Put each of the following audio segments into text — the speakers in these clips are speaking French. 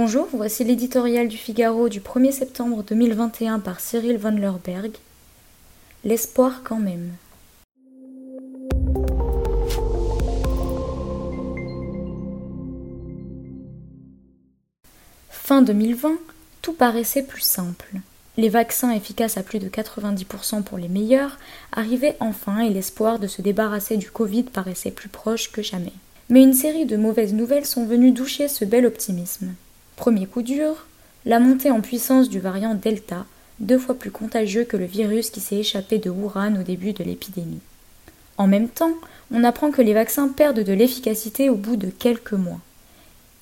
Bonjour, voici l'éditorial du Figaro du 1er septembre 2021 par Cyril von Lerberg. L'espoir quand même. Fin 2020, tout paraissait plus simple. Les vaccins efficaces à plus de 90% pour les meilleurs arrivaient enfin et l'espoir de se débarrasser du Covid paraissait plus proche que jamais. Mais une série de mauvaises nouvelles sont venues doucher ce bel optimisme. Premier coup dur, la montée en puissance du variant Delta, deux fois plus contagieux que le virus qui s'est échappé de Wuhan au début de l'épidémie. En même temps, on apprend que les vaccins perdent de l'efficacité au bout de quelques mois.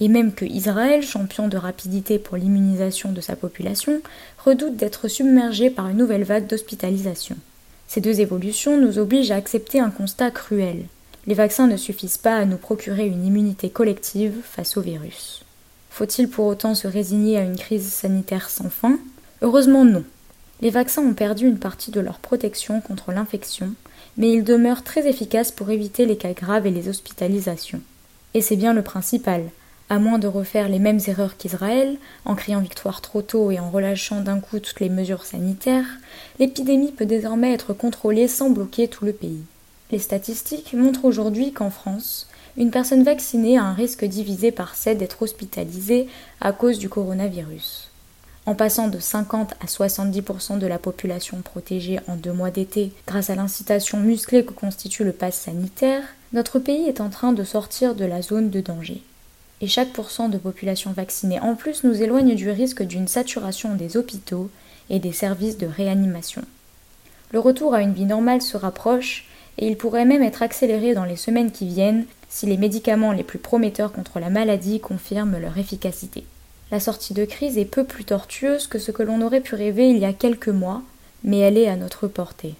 Et même que Israël, champion de rapidité pour l'immunisation de sa population, redoute d'être submergé par une nouvelle vague d'hospitalisation. Ces deux évolutions nous obligent à accepter un constat cruel. Les vaccins ne suffisent pas à nous procurer une immunité collective face au virus. Faut-il pour autant se résigner à une crise sanitaire sans fin? Heureusement non. Les vaccins ont perdu une partie de leur protection contre l'infection, mais ils demeurent très efficaces pour éviter les cas graves et les hospitalisations. Et c'est bien le principal. À moins de refaire les mêmes erreurs qu'Israël, en criant victoire trop tôt et en relâchant d'un coup toutes les mesures sanitaires, l'épidémie peut désormais être contrôlée sans bloquer tout le pays. Les statistiques montrent aujourd'hui qu'en France, une personne vaccinée a un risque divisé par 7 d'être hospitalisée à cause du coronavirus. En passant de 50 à 70% de la population protégée en deux mois d'été grâce à l'incitation musclée que constitue le pass sanitaire, notre pays est en train de sortir de la zone de danger. Et chaque pourcent de population vaccinée en plus nous éloigne du risque d'une saturation des hôpitaux et des services de réanimation. Le retour à une vie normale se rapproche et il pourrait même être accéléré dans les semaines qui viennent si les médicaments les plus prometteurs contre la maladie confirment leur efficacité. La sortie de crise est peu plus tortueuse que ce que l'on aurait pu rêver il y a quelques mois, mais elle est à notre portée.